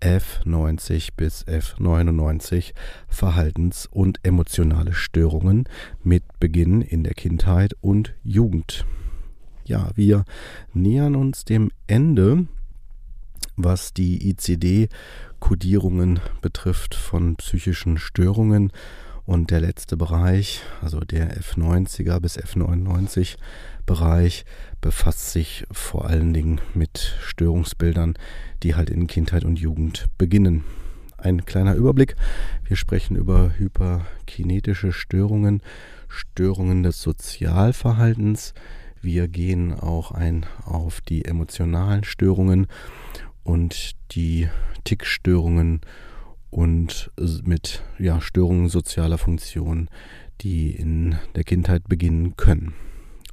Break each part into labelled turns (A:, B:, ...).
A: F90 bis F99 Verhaltens- und emotionale Störungen mit Beginn in der Kindheit und Jugend. Ja, wir nähern uns dem Ende, was die ICD-Kodierungen betrifft von psychischen Störungen. Und der letzte Bereich, also der F90er bis F99 Bereich, befasst sich vor allen Dingen mit Störungsbildern, die halt in Kindheit und Jugend beginnen. Ein kleiner Überblick. Wir sprechen über hyperkinetische Störungen, Störungen des Sozialverhaltens. Wir gehen auch ein auf die emotionalen Störungen und die Tickstörungen und mit ja, Störungen sozialer Funktion, die in der Kindheit beginnen können.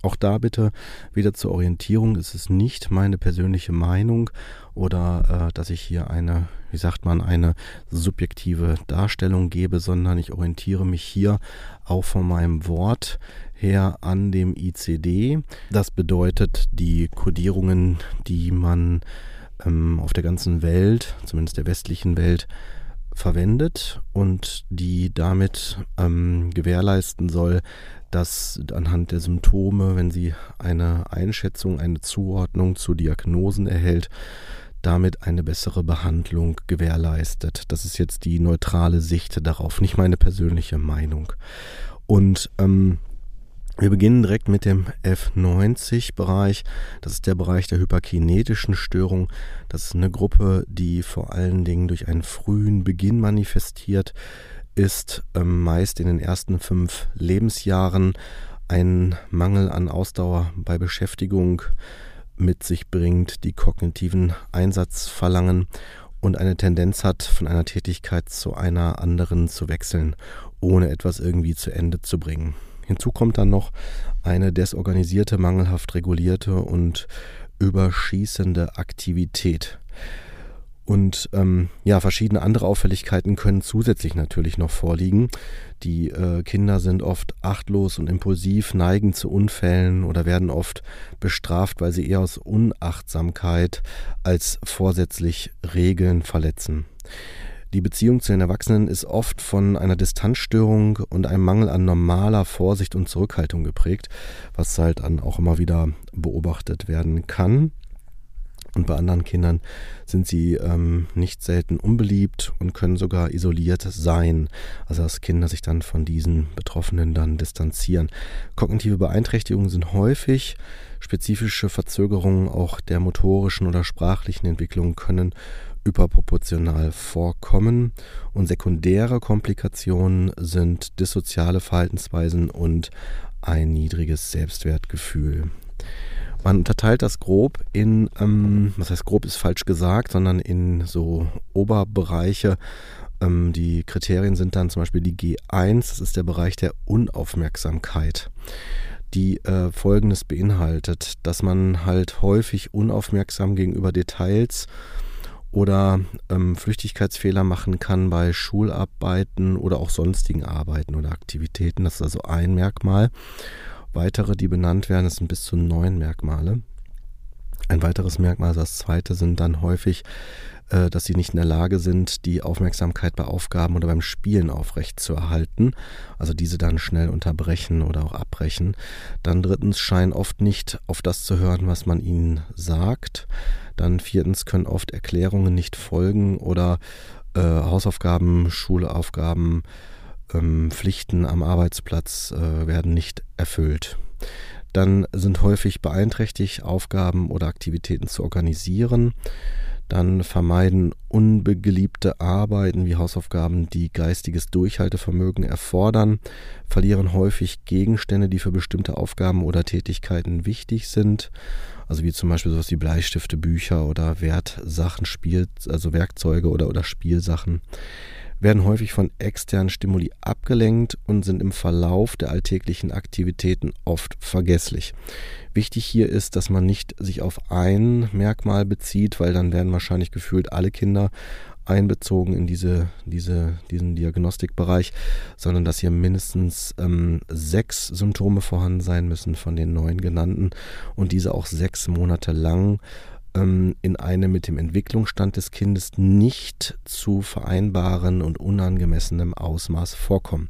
A: Auch da bitte wieder zur Orientierung. Es ist nicht meine persönliche Meinung oder äh, dass ich hier eine, wie sagt man, eine subjektive Darstellung gebe, sondern ich orientiere mich hier auch von meinem Wort her an dem ICD. Das bedeutet die Kodierungen, die man ähm, auf der ganzen Welt, zumindest der westlichen Welt, verwendet und die damit ähm, gewährleisten soll, dass anhand der Symptome, wenn sie eine Einschätzung, eine Zuordnung zu Diagnosen erhält, damit eine bessere Behandlung gewährleistet. Das ist jetzt die neutrale Sicht darauf, nicht meine persönliche Meinung. Und ähm, wir beginnen direkt mit dem F90-Bereich. Das ist der Bereich der hyperkinetischen Störung. Das ist eine Gruppe, die vor allen Dingen durch einen frühen Beginn manifestiert ist, ähm, meist in den ersten fünf Lebensjahren ein Mangel an Ausdauer bei Beschäftigung mit sich bringt, die kognitiven Einsatz verlangen und eine Tendenz hat, von einer Tätigkeit zu einer anderen zu wechseln, ohne etwas irgendwie zu Ende zu bringen. Hinzu kommt dann noch eine desorganisierte, mangelhaft regulierte und überschießende Aktivität. Und ähm, ja, verschiedene andere Auffälligkeiten können zusätzlich natürlich noch vorliegen. Die äh, Kinder sind oft achtlos und impulsiv, neigen zu Unfällen oder werden oft bestraft, weil sie eher aus Unachtsamkeit als vorsätzlich Regeln verletzen. Die Beziehung zu den Erwachsenen ist oft von einer Distanzstörung und einem Mangel an normaler Vorsicht und Zurückhaltung geprägt, was halt dann auch immer wieder beobachtet werden kann. Und bei anderen Kindern sind sie ähm, nicht selten unbeliebt und können sogar isoliert sein. Also dass Kinder sich dann von diesen Betroffenen dann distanzieren. Kognitive Beeinträchtigungen sind häufig. Spezifische Verzögerungen auch der motorischen oder sprachlichen Entwicklung können überproportional vorkommen und sekundäre Komplikationen sind dissoziale Verhaltensweisen und ein niedriges Selbstwertgefühl. Man unterteilt das grob in, ähm, was heißt grob ist falsch gesagt, sondern in so Oberbereiche. Ähm, die Kriterien sind dann zum Beispiel die G1, das ist der Bereich der Unaufmerksamkeit die äh, Folgendes beinhaltet, dass man halt häufig unaufmerksam gegenüber Details oder ähm, Flüchtigkeitsfehler machen kann bei Schularbeiten oder auch sonstigen Arbeiten oder Aktivitäten. Das ist also ein Merkmal. Weitere, die benannt werden, sind bis zu neun Merkmale. Ein weiteres Merkmal, das zweite, sind dann häufig, äh, dass sie nicht in der Lage sind, die Aufmerksamkeit bei Aufgaben oder beim Spielen aufrecht zu erhalten. Also diese dann schnell unterbrechen oder auch abbrechen. Dann drittens scheinen oft nicht auf das zu hören, was man ihnen sagt. Dann viertens können oft Erklärungen nicht folgen oder äh, Hausaufgaben, Schulaufgaben, ähm, Pflichten am Arbeitsplatz äh, werden nicht erfüllt. Dann sind häufig beeinträchtigt, Aufgaben oder Aktivitäten zu organisieren. Dann vermeiden unbegeliebte Arbeiten wie Hausaufgaben, die geistiges Durchhaltevermögen erfordern, verlieren häufig Gegenstände, die für bestimmte Aufgaben oder Tätigkeiten wichtig sind. Also wie zum Beispiel sowas wie Bleistifte, Bücher oder Wertsachen, Spiel, also Werkzeuge oder, oder Spielsachen werden häufig von externen Stimuli abgelenkt und sind im Verlauf der alltäglichen Aktivitäten oft vergesslich. Wichtig hier ist, dass man nicht sich auf ein Merkmal bezieht, weil dann werden wahrscheinlich gefühlt alle Kinder einbezogen in diese, diese, diesen Diagnostikbereich, sondern dass hier mindestens ähm, sechs Symptome vorhanden sein müssen von den neun genannten und diese auch sechs Monate lang ähm, in einem mit dem Entwicklungsstand des Kindes nicht zu vereinbaren und unangemessenem Ausmaß vorkommen.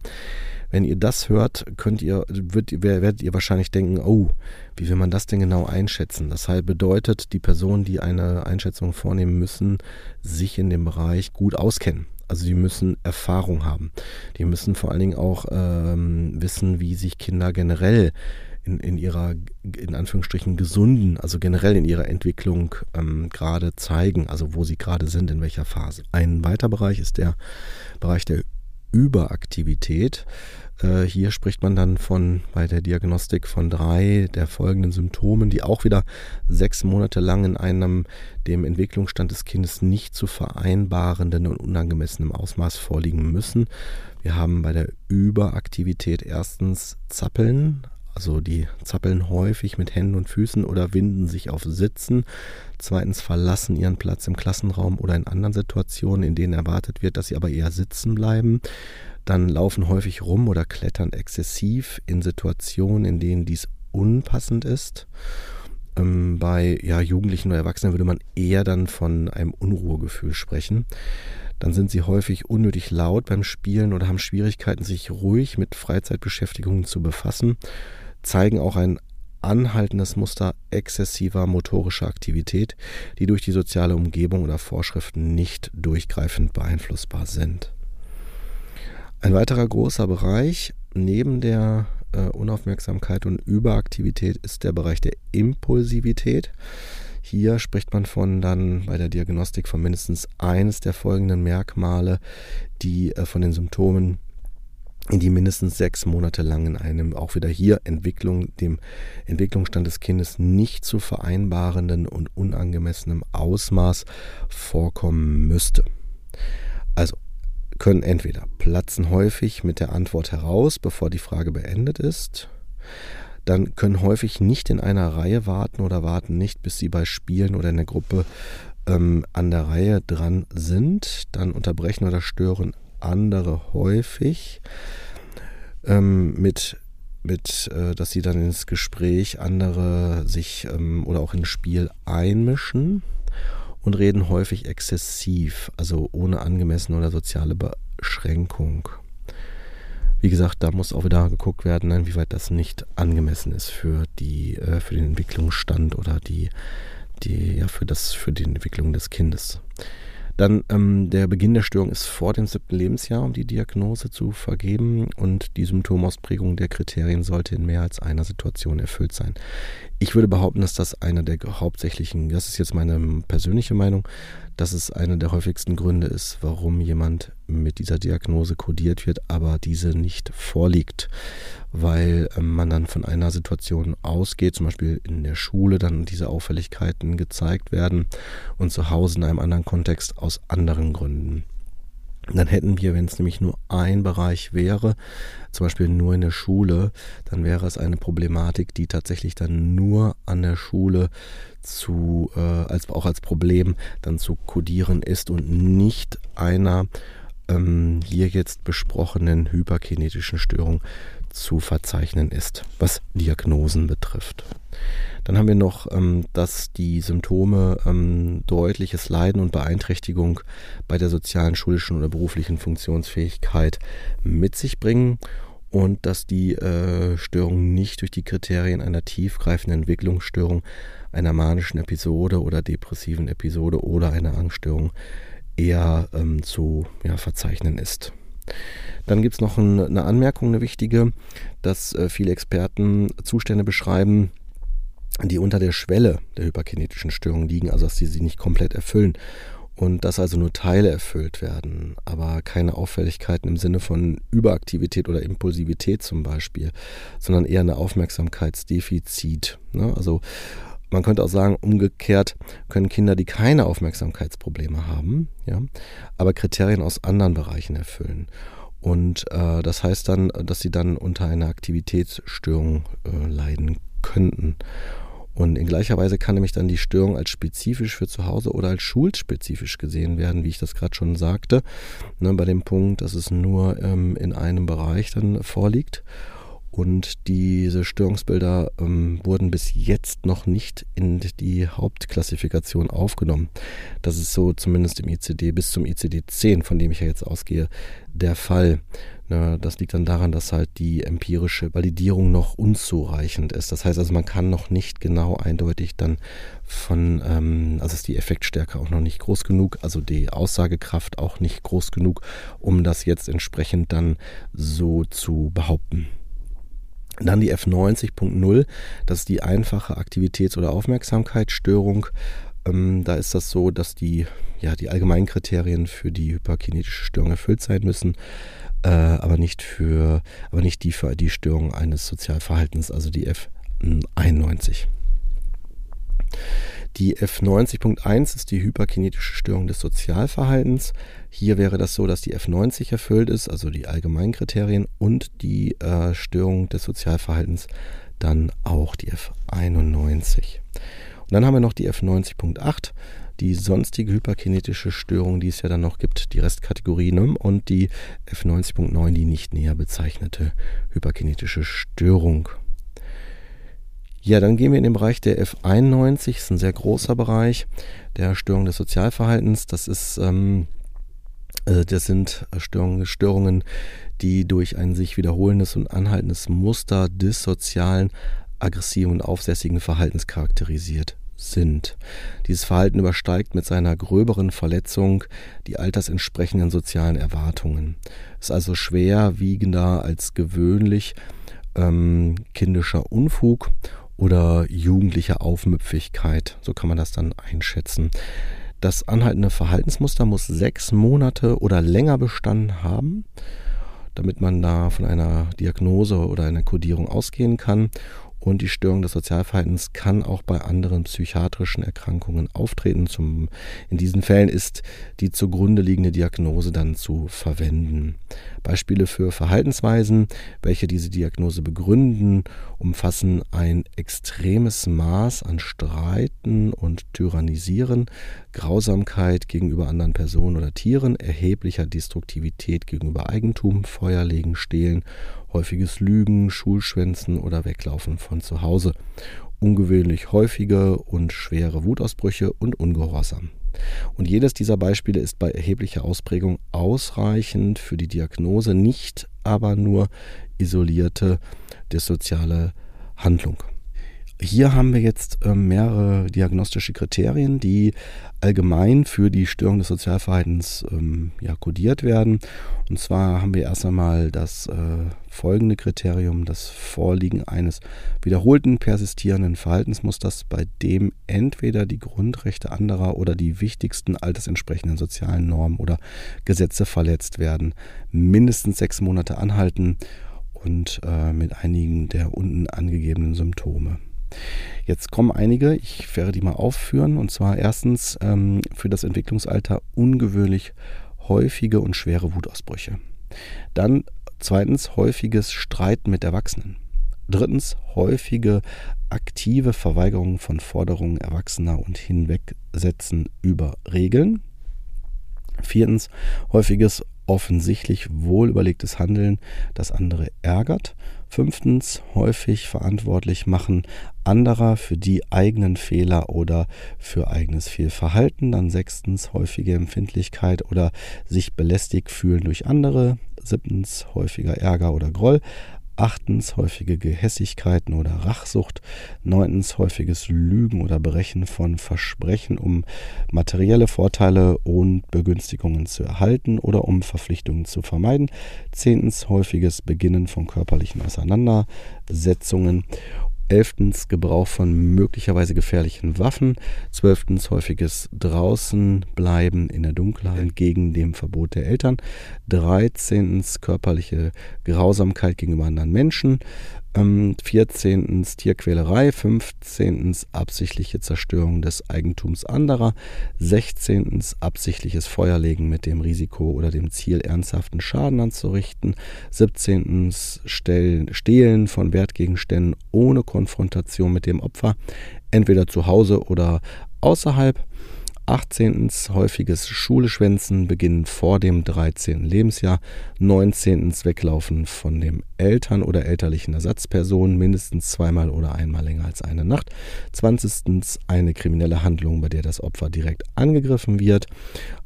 A: Wenn ihr das hört, könnt ihr, wird, werdet ihr wahrscheinlich denken, oh, wie will man das denn genau einschätzen? Das halt bedeutet, die Personen, die eine Einschätzung vornehmen müssen, sich in dem Bereich gut auskennen. Also die müssen Erfahrung haben. Die müssen vor allen Dingen auch ähm, wissen, wie sich Kinder generell in, in ihrer, in Anführungsstrichen, gesunden, also generell in ihrer Entwicklung ähm, gerade zeigen, also wo sie gerade sind, in welcher Phase. Ein weiter Bereich ist der Bereich der Überaktivität. Äh, hier spricht man dann von bei der Diagnostik von drei der folgenden Symptomen, die auch wieder sechs Monate lang in einem dem Entwicklungsstand des Kindes nicht zu vereinbarenden und unangemessenen Ausmaß vorliegen müssen. Wir haben bei der Überaktivität erstens Zappeln, also die zappeln häufig mit Händen und Füßen oder winden sich auf Sitzen. Zweitens verlassen ihren Platz im Klassenraum oder in anderen Situationen, in denen erwartet wird, dass sie aber eher sitzen bleiben. Dann laufen häufig rum oder klettern exzessiv in Situationen, in denen dies unpassend ist. Ähm, bei ja, Jugendlichen oder Erwachsenen würde man eher dann von einem Unruhegefühl sprechen dann sind sie häufig unnötig laut beim Spielen oder haben Schwierigkeiten, sich ruhig mit Freizeitbeschäftigungen zu befassen zeigen auch ein anhaltendes Muster exzessiver motorischer Aktivität, die durch die soziale Umgebung oder Vorschriften nicht durchgreifend beeinflussbar sind. Ein weiterer großer Bereich neben der äh, Unaufmerksamkeit und Überaktivität ist der Bereich der Impulsivität. Hier spricht man von dann bei der Diagnostik von mindestens eines der folgenden Merkmale, die äh, von den Symptomen in die mindestens sechs Monate lang in einem auch wieder hier Entwicklung, dem Entwicklungsstand des Kindes nicht zu vereinbarenden und unangemessenem Ausmaß vorkommen müsste. Also können entweder platzen häufig mit der Antwort heraus, bevor die Frage beendet ist, dann können häufig nicht in einer Reihe warten oder warten nicht, bis sie bei Spielen oder in der Gruppe ähm, an der Reihe dran sind, dann unterbrechen oder stören andere häufig ähm, mit, mit äh, dass sie dann ins Gespräch andere sich ähm, oder auch ins Spiel einmischen und reden häufig exzessiv, also ohne angemessene oder soziale Beschränkung. Wie gesagt, da muss auch wieder geguckt werden, inwieweit das nicht angemessen ist für die, äh, für den Entwicklungsstand oder die, die, ja, für das, für die Entwicklung des Kindes. Dann ähm, der Beginn der Störung ist vor dem siebten Lebensjahr, um die Diagnose zu vergeben und die Symptomausprägung der Kriterien sollte in mehr als einer Situation erfüllt sein. Ich würde behaupten, dass das einer der hauptsächlichen, das ist jetzt meine persönliche Meinung, dass es einer der häufigsten Gründe ist, warum jemand mit dieser Diagnose kodiert wird, aber diese nicht vorliegt, weil ähm, man dann von einer Situation ausgeht, zum Beispiel in der Schule dann diese Auffälligkeiten gezeigt werden und zu Hause in einem anderen Kontext aus anderen Gründen. Dann hätten wir, wenn es nämlich nur ein Bereich wäre, zum Beispiel nur in der Schule, dann wäre es eine Problematik, die tatsächlich dann nur an der Schule zu, äh, als auch als Problem dann zu kodieren ist und nicht einer ähm, hier jetzt besprochenen hyperkinetischen Störung zu verzeichnen ist, was Diagnosen betrifft. Dann haben wir noch, ähm, dass die Symptome ähm, deutliches Leiden und Beeinträchtigung bei der sozialen, schulischen oder beruflichen Funktionsfähigkeit mit sich bringen und dass die äh, Störung nicht durch die Kriterien einer tiefgreifenden Entwicklungsstörung, einer manischen Episode oder depressiven Episode oder einer Angststörung eher ähm, zu ja, verzeichnen ist. Dann gibt es noch ein, eine Anmerkung, eine wichtige, dass äh, viele Experten Zustände beschreiben, die unter der Schwelle der hyperkinetischen Störung liegen, also dass sie sie nicht komplett erfüllen und dass also nur Teile erfüllt werden, aber keine Auffälligkeiten im Sinne von Überaktivität oder Impulsivität zum Beispiel, sondern eher eine Aufmerksamkeitsdefizit. Ne? Also man könnte auch sagen, umgekehrt können Kinder, die keine Aufmerksamkeitsprobleme haben, ja, aber Kriterien aus anderen Bereichen erfüllen. Und äh, das heißt dann, dass sie dann unter einer Aktivitätsstörung äh, leiden könnten. Und in gleicher Weise kann nämlich dann die Störung als spezifisch für zu Hause oder als schulspezifisch gesehen werden, wie ich das gerade schon sagte, ne, bei dem Punkt, dass es nur ähm, in einem Bereich dann vorliegt. Und diese Störungsbilder ähm, wurden bis jetzt noch nicht in die Hauptklassifikation aufgenommen. Das ist so zumindest im ICD bis zum ICD 10, von dem ich ja jetzt ausgehe, der Fall. Ne, das liegt dann daran, dass halt die empirische Validierung noch unzureichend ist. Das heißt also, man kann noch nicht genau eindeutig dann von, ähm, also ist die Effektstärke auch noch nicht groß genug, also die Aussagekraft auch nicht groß genug, um das jetzt entsprechend dann so zu behaupten. Dann die F90.0, das ist die einfache Aktivitäts- oder Aufmerksamkeitsstörung. Ähm, da ist das so, dass die, ja, die allgemeinen Kriterien für die hyperkinetische Störung erfüllt sein müssen äh, aber nicht für, aber nicht die für die Störung eines Sozialverhaltens, also die F91. Die F90.1 ist die hyperkinetische Störung des Sozialverhaltens. Hier wäre das so, dass die F90 erfüllt ist, also die allgemeinen Kriterien, und die äh, Störung des Sozialverhaltens dann auch die F91. Und dann haben wir noch die F90.8 die sonstige hyperkinetische Störung, die es ja dann noch gibt, die Restkategorie, ne? und die F90.9, die nicht näher bezeichnete hyperkinetische Störung. Ja, dann gehen wir in den Bereich der F91, das ist ein sehr großer Bereich der Störung des Sozialverhaltens. Das ist ähm, äh, das sind Störungen, Störungen, die durch ein sich wiederholendes und anhaltendes Muster des sozialen, aggressiven und aufsässigen Verhaltens charakterisiert sind. Dieses Verhalten übersteigt mit seiner gröberen Verletzung die altersentsprechenden sozialen Erwartungen. Ist also schwerwiegender als gewöhnlich ähm, kindischer Unfug oder jugendliche Aufmüpfigkeit. So kann man das dann einschätzen. Das anhaltende Verhaltensmuster muss sechs Monate oder länger bestanden haben, damit man da von einer Diagnose oder einer Kodierung ausgehen kann. Und die Störung des Sozialverhaltens kann auch bei anderen psychiatrischen Erkrankungen auftreten. Zum, in diesen Fällen ist die zugrunde liegende Diagnose dann zu verwenden. Beispiele für Verhaltensweisen, welche diese Diagnose begründen, umfassen ein extremes Maß an Streiten und Tyrannisieren, Grausamkeit gegenüber anderen Personen oder Tieren, erheblicher Destruktivität gegenüber Eigentum, Feuerlegen, Stehlen häufiges Lügen, Schulschwänzen oder Weglaufen von zu Hause, ungewöhnlich häufige und schwere Wutausbrüche und Ungehorsam. Und jedes dieser Beispiele ist bei erheblicher Ausprägung ausreichend für die Diagnose, nicht aber nur isolierte dissoziale Handlung. Hier haben wir jetzt äh, mehrere diagnostische Kriterien, die allgemein für die Störung des Sozialverhaltens ähm, ja, kodiert werden. Und zwar haben wir erst einmal das äh, folgende Kriterium, das Vorliegen eines wiederholten persistierenden Verhaltensmusters, bei dem entweder die Grundrechte anderer oder die wichtigsten altersentsprechenden sozialen Normen oder Gesetze verletzt werden, mindestens sechs Monate anhalten und äh, mit einigen der unten angegebenen Symptome. Jetzt kommen einige, ich werde die mal aufführen. Und zwar erstens ähm, für das Entwicklungsalter ungewöhnlich häufige und schwere Wutausbrüche. Dann zweitens häufiges Streiten mit Erwachsenen. Drittens häufige aktive Verweigerung von Forderungen Erwachsener und Hinwegsetzen über Regeln. Viertens häufiges offensichtlich wohlüberlegtes Handeln, das andere ärgert. Fünftens, häufig verantwortlich machen anderer für die eigenen Fehler oder für eigenes Fehlverhalten. Dann sechstens, häufige Empfindlichkeit oder sich belästigt fühlen durch andere. Siebtens, häufiger Ärger oder Groll. Achtens häufige Gehässigkeiten oder Rachsucht, neuntens häufiges Lügen oder Brechen von Versprechen, um materielle Vorteile und Begünstigungen zu erhalten oder um Verpflichtungen zu vermeiden, zehntens häufiges Beginnen von körperlichen Auseinandersetzungen Elftens Gebrauch von möglicherweise gefährlichen Waffen. Zwölftens häufiges Draußenbleiben in der Dunkelheit entgegen dem Verbot der Eltern. Dreizehntens körperliche Grausamkeit gegenüber anderen Menschen. 14. Ähm, Tierquälerei, 15. absichtliche Zerstörung des Eigentums anderer, 16. absichtliches Feuerlegen mit dem Risiko oder dem Ziel, ernsthaften Schaden anzurichten, 17. Stehlen von Wertgegenständen ohne Konfrontation mit dem Opfer, entweder zu Hause oder außerhalb, 18. häufiges Schuleschwänzen beginnen vor dem 13. Lebensjahr, 19. Weglaufen von dem Eltern oder elterlichen Ersatzpersonen mindestens zweimal oder einmal länger als eine Nacht, 20. eine kriminelle Handlung, bei der das Opfer direkt angegriffen wird,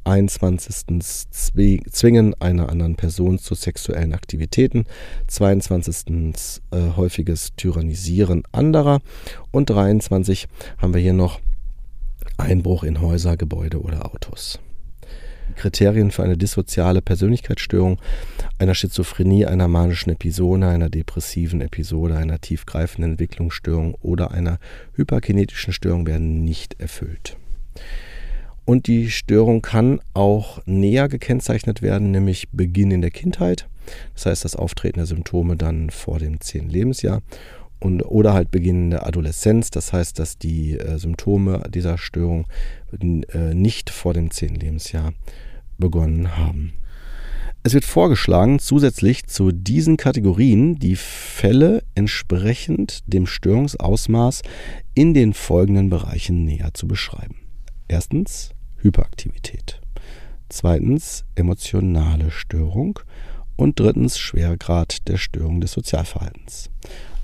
A: 21. Zwingen einer anderen Person zu sexuellen Aktivitäten, 22. Äh, häufiges Tyrannisieren anderer und 23 haben wir hier noch Einbruch in Häuser, Gebäude oder Autos. Kriterien für eine dissoziale Persönlichkeitsstörung, einer Schizophrenie, einer manischen Episode, einer depressiven Episode, einer tiefgreifenden Entwicklungsstörung oder einer hyperkinetischen Störung werden nicht erfüllt. Und die Störung kann auch näher gekennzeichnet werden, nämlich Beginn in der Kindheit. Das heißt, das Auftreten der Symptome dann vor dem 10. Lebensjahr und, oder halt Beginn der Adoleszenz. Das heißt, dass die äh, Symptome dieser Störung äh, nicht vor dem 10. Lebensjahr begonnen haben. Es wird vorgeschlagen, zusätzlich zu diesen Kategorien die Fälle entsprechend dem Störungsausmaß in den folgenden Bereichen näher zu beschreiben. Erstens Hyperaktivität. Zweitens emotionale Störung. Und drittens Schwergrad der Störung des Sozialverhaltens.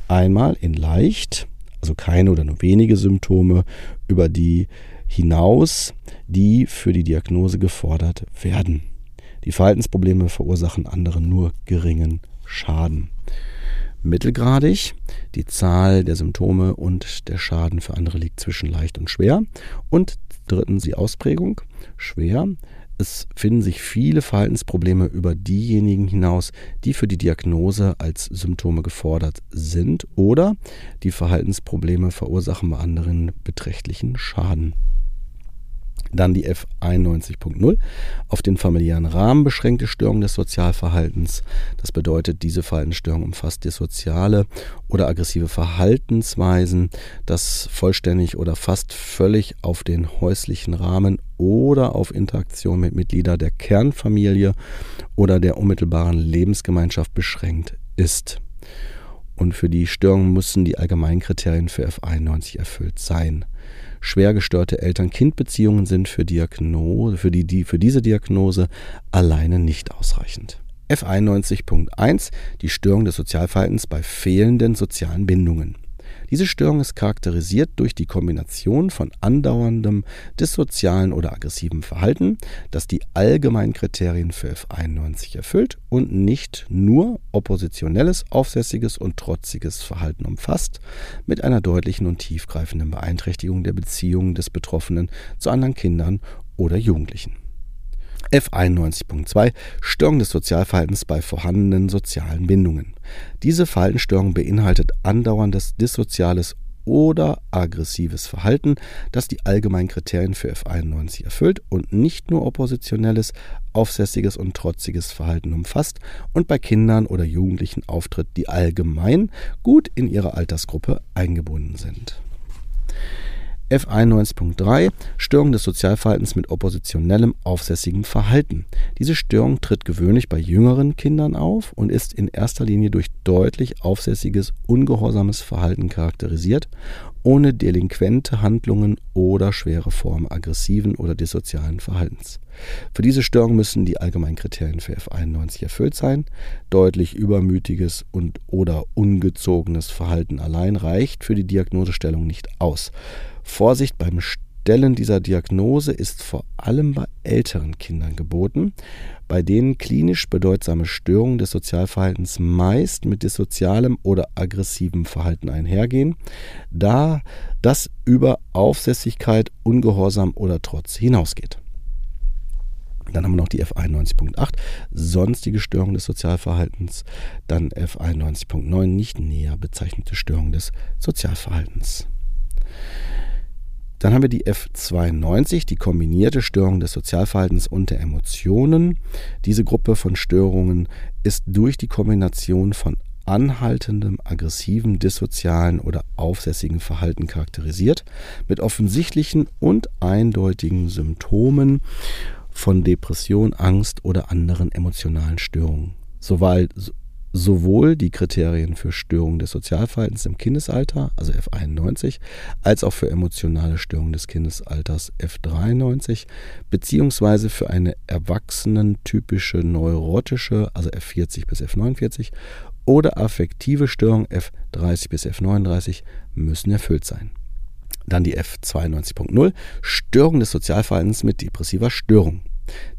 A: Einmal in leicht, also keine oder nur wenige Symptome, über die hinaus, die für die Diagnose gefordert werden. Die Verhaltensprobleme verursachen anderen nur geringen Schaden. Mittelgradig, die Zahl der Symptome und der Schaden für andere liegt zwischen leicht und schwer. Und drittens die Ausprägung, schwer, es finden sich viele Verhaltensprobleme über diejenigen hinaus, die für die Diagnose als Symptome gefordert sind oder die Verhaltensprobleme verursachen bei anderen beträchtlichen Schaden. Dann die F91.0, auf den familiären Rahmen beschränkte Störung des Sozialverhaltens. Das bedeutet, diese Verhaltensstörung umfasst dissoziale oder aggressive Verhaltensweisen, das vollständig oder fast völlig auf den häuslichen Rahmen oder auf Interaktion mit Mitgliedern der Kernfamilie oder der unmittelbaren Lebensgemeinschaft beschränkt ist. Und für die Störung müssen die allgemeinen Kriterien für F91 erfüllt sein. Schwer gestörte Eltern-Kind-Beziehungen sind für, Diagnose, für, die, die, für diese Diagnose alleine nicht ausreichend. F91.1 Die Störung des Sozialverhaltens bei fehlenden sozialen Bindungen. Diese Störung ist charakterisiert durch die Kombination von andauerndem dissozialen oder aggressiven Verhalten, das die allgemeinen Kriterien für F91 erfüllt und nicht nur oppositionelles, aufsässiges und trotziges Verhalten umfasst, mit einer deutlichen und tiefgreifenden Beeinträchtigung der Beziehungen des Betroffenen zu anderen Kindern oder Jugendlichen. F91.2 Störung des Sozialverhaltens bei vorhandenen sozialen Bindungen. Diese Verhaltensstörung beinhaltet andauerndes dissoziales oder aggressives Verhalten, das die allgemeinen Kriterien für F91 erfüllt und nicht nur oppositionelles, aufsässiges und trotziges Verhalten umfasst und bei Kindern oder Jugendlichen auftritt, die allgemein gut in ihre Altersgruppe eingebunden sind. F91.3 Störung des Sozialverhaltens mit oppositionellem aufsässigem Verhalten. Diese Störung tritt gewöhnlich bei jüngeren Kindern auf und ist in erster Linie durch deutlich aufsässiges, ungehorsames Verhalten charakterisiert, ohne delinquente Handlungen oder schwere Formen aggressiven oder dissozialen Verhaltens. Für diese Störung müssen die allgemeinen Kriterien für F91 erfüllt sein. Deutlich übermütiges und oder ungezogenes Verhalten allein reicht für die Diagnosestellung nicht aus. Vorsicht beim Stellen dieser Diagnose ist vor allem bei älteren Kindern geboten, bei denen klinisch bedeutsame Störungen des Sozialverhaltens meist mit dissozialem oder aggressivem Verhalten einhergehen, da das über Aufsässigkeit, Ungehorsam oder Trotz hinausgeht. Dann haben wir noch die F91.8, sonstige Störungen des Sozialverhaltens. Dann F91.9, nicht näher bezeichnete Störungen des Sozialverhaltens. Dann haben wir die F92, die kombinierte Störung des Sozialverhaltens und der Emotionen. Diese Gruppe von Störungen ist durch die Kombination von anhaltendem, aggressiven, dissozialen oder aufsässigen Verhalten charakterisiert, mit offensichtlichen und eindeutigen Symptomen von Depression, Angst oder anderen emotionalen Störungen. Sowohl, sowohl die Kriterien für Störungen des Sozialverhaltens im Kindesalter, also F91, als auch für emotionale Störungen des Kindesalters F93, beziehungsweise für eine erwachsenentypische neurotische, also F40 bis F49, oder affektive Störung F30 bis F39 müssen erfüllt sein. Dann die F92.0, Störung des Sozialverhaltens mit depressiver Störung.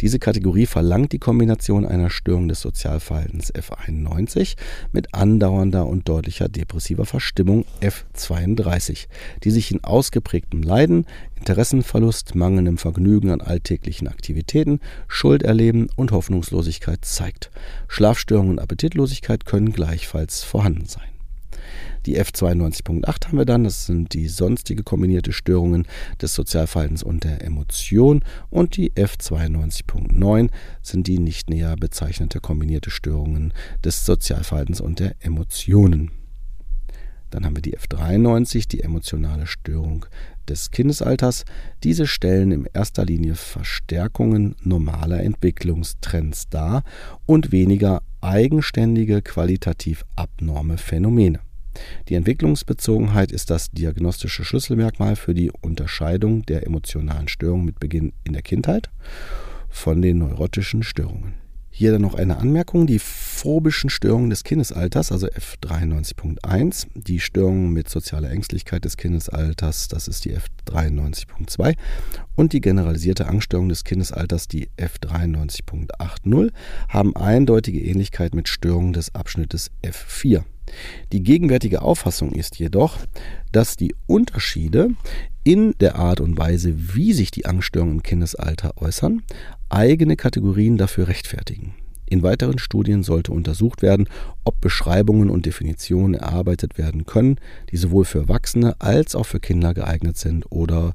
A: Diese Kategorie verlangt die Kombination einer Störung des Sozialverhaltens F91 mit andauernder und deutlicher depressiver Verstimmung F32, die sich in ausgeprägtem Leiden, Interessenverlust, mangelndem Vergnügen an alltäglichen Aktivitäten, Schulderleben und Hoffnungslosigkeit zeigt. Schlafstörungen und Appetitlosigkeit können gleichfalls vorhanden sein. Die F92.8 haben wir dann, das sind die sonstige kombinierte Störungen des Sozialverhaltens und der Emotion und die F92.9 sind die nicht näher bezeichnete kombinierte Störungen des Sozialverhaltens und der Emotionen. Dann haben wir die F93, die emotionale Störung des Kindesalters. Diese stellen in erster Linie Verstärkungen normaler Entwicklungstrends dar und weniger eigenständige, qualitativ abnorme Phänomene. Die Entwicklungsbezogenheit ist das diagnostische Schlüsselmerkmal für die Unterscheidung der emotionalen Störungen mit Beginn in der Kindheit von den neurotischen Störungen. Hier dann noch eine Anmerkung. Die phobischen Störungen des Kindesalters, also F93.1, die Störungen mit sozialer Ängstlichkeit des Kindesalters, das ist die F93.2 und die generalisierte Angststörung des Kindesalters, die F93.80, haben eindeutige Ähnlichkeit mit Störungen des Abschnittes F4. Die gegenwärtige Auffassung ist jedoch, dass die Unterschiede in der Art und Weise, wie sich die Angststörungen im Kindesalter äußern, eigene Kategorien dafür rechtfertigen. In weiteren Studien sollte untersucht werden, ob Beschreibungen und Definitionen erarbeitet werden können, die sowohl für Erwachsene als auch für Kinder geeignet sind oder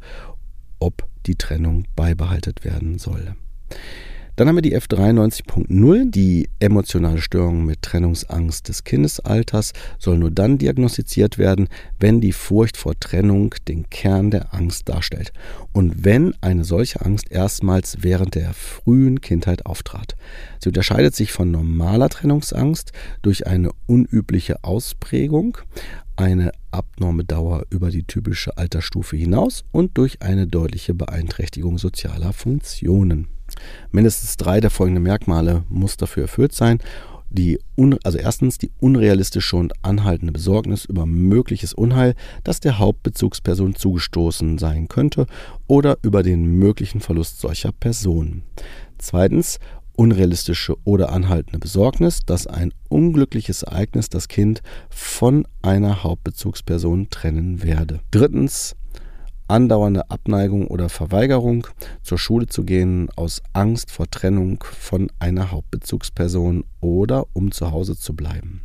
A: ob die Trennung beibehalten werden soll. Dann haben wir die F93.0, die emotionale Störung mit Trennungsangst des Kindesalters soll nur dann diagnostiziert werden, wenn die Furcht vor Trennung den Kern der Angst darstellt und wenn eine solche Angst erstmals während der frühen Kindheit auftrat. Sie unterscheidet sich von normaler Trennungsangst durch eine unübliche Ausprägung, eine abnorme Dauer über die typische Altersstufe hinaus und durch eine deutliche Beeinträchtigung sozialer Funktionen. Mindestens drei der folgenden Merkmale muss dafür erfüllt sein. Die also erstens die unrealistische und anhaltende Besorgnis über mögliches Unheil, das der Hauptbezugsperson zugestoßen sein könnte oder über den möglichen Verlust solcher Personen. Zweitens unrealistische oder anhaltende Besorgnis, dass ein unglückliches Ereignis das Kind von einer Hauptbezugsperson trennen werde. Drittens andauernde Abneigung oder Verweigerung, zur Schule zu gehen aus Angst vor Trennung von einer Hauptbezugsperson oder um zu Hause zu bleiben.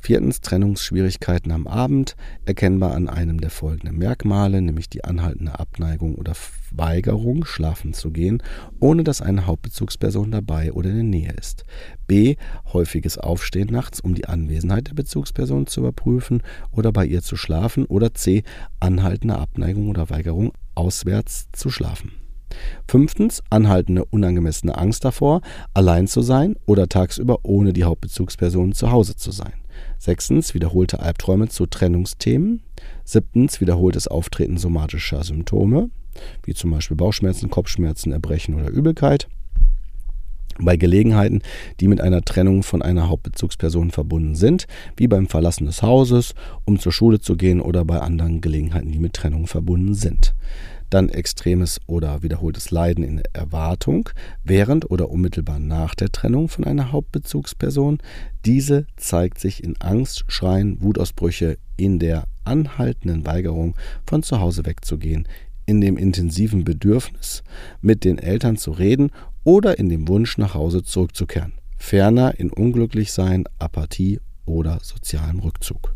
A: Viertens Trennungsschwierigkeiten am Abend, erkennbar an einem der folgenden Merkmale, nämlich die anhaltende Abneigung oder Weigerung, schlafen zu gehen, ohne dass eine Hauptbezugsperson dabei oder in der Nähe ist. B. Häufiges Aufstehen nachts, um die Anwesenheit der Bezugsperson zu überprüfen oder bei ihr zu schlafen. Oder C. Anhaltende Abneigung oder Weigerung, auswärts zu schlafen. Fünftens, anhaltende unangemessene Angst davor, allein zu sein oder tagsüber ohne die Hauptbezugsperson zu Hause zu sein. Sechstens, wiederholte Albträume zu Trennungsthemen. Siebtens, wiederholtes Auftreten somatischer Symptome, wie zum Beispiel Bauchschmerzen, Kopfschmerzen, Erbrechen oder Übelkeit. Bei Gelegenheiten, die mit einer Trennung von einer Hauptbezugsperson verbunden sind, wie beim Verlassen des Hauses, um zur Schule zu gehen oder bei anderen Gelegenheiten, die mit Trennung verbunden sind. Dann extremes oder wiederholtes Leiden in Erwartung während oder unmittelbar nach der Trennung von einer Hauptbezugsperson. Diese zeigt sich in Angst, Schreien, Wutausbrüche, in der anhaltenden Weigerung, von zu Hause wegzugehen, in dem intensiven Bedürfnis, mit den Eltern zu reden oder in dem Wunsch, nach Hause zurückzukehren. Ferner in Unglücklichsein, Apathie oder sozialem Rückzug.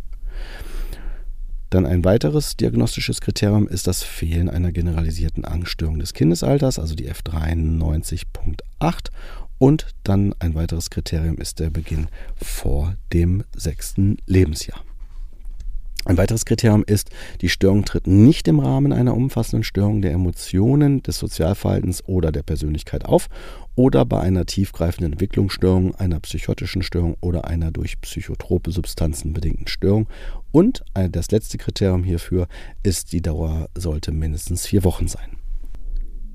A: Dann ein weiteres diagnostisches Kriterium ist das Fehlen einer generalisierten Angststörung des Kindesalters, also die F93.8. Und dann ein weiteres Kriterium ist der Beginn vor dem sechsten Lebensjahr. Ein weiteres Kriterium ist, die Störung tritt nicht im Rahmen einer umfassenden Störung der Emotionen, des Sozialverhaltens oder der Persönlichkeit auf oder bei einer tiefgreifenden Entwicklungsstörung, einer psychotischen Störung oder einer durch psychotrope Substanzen bedingten Störung. Und das letzte Kriterium hierfür ist, die Dauer sollte mindestens vier Wochen sein.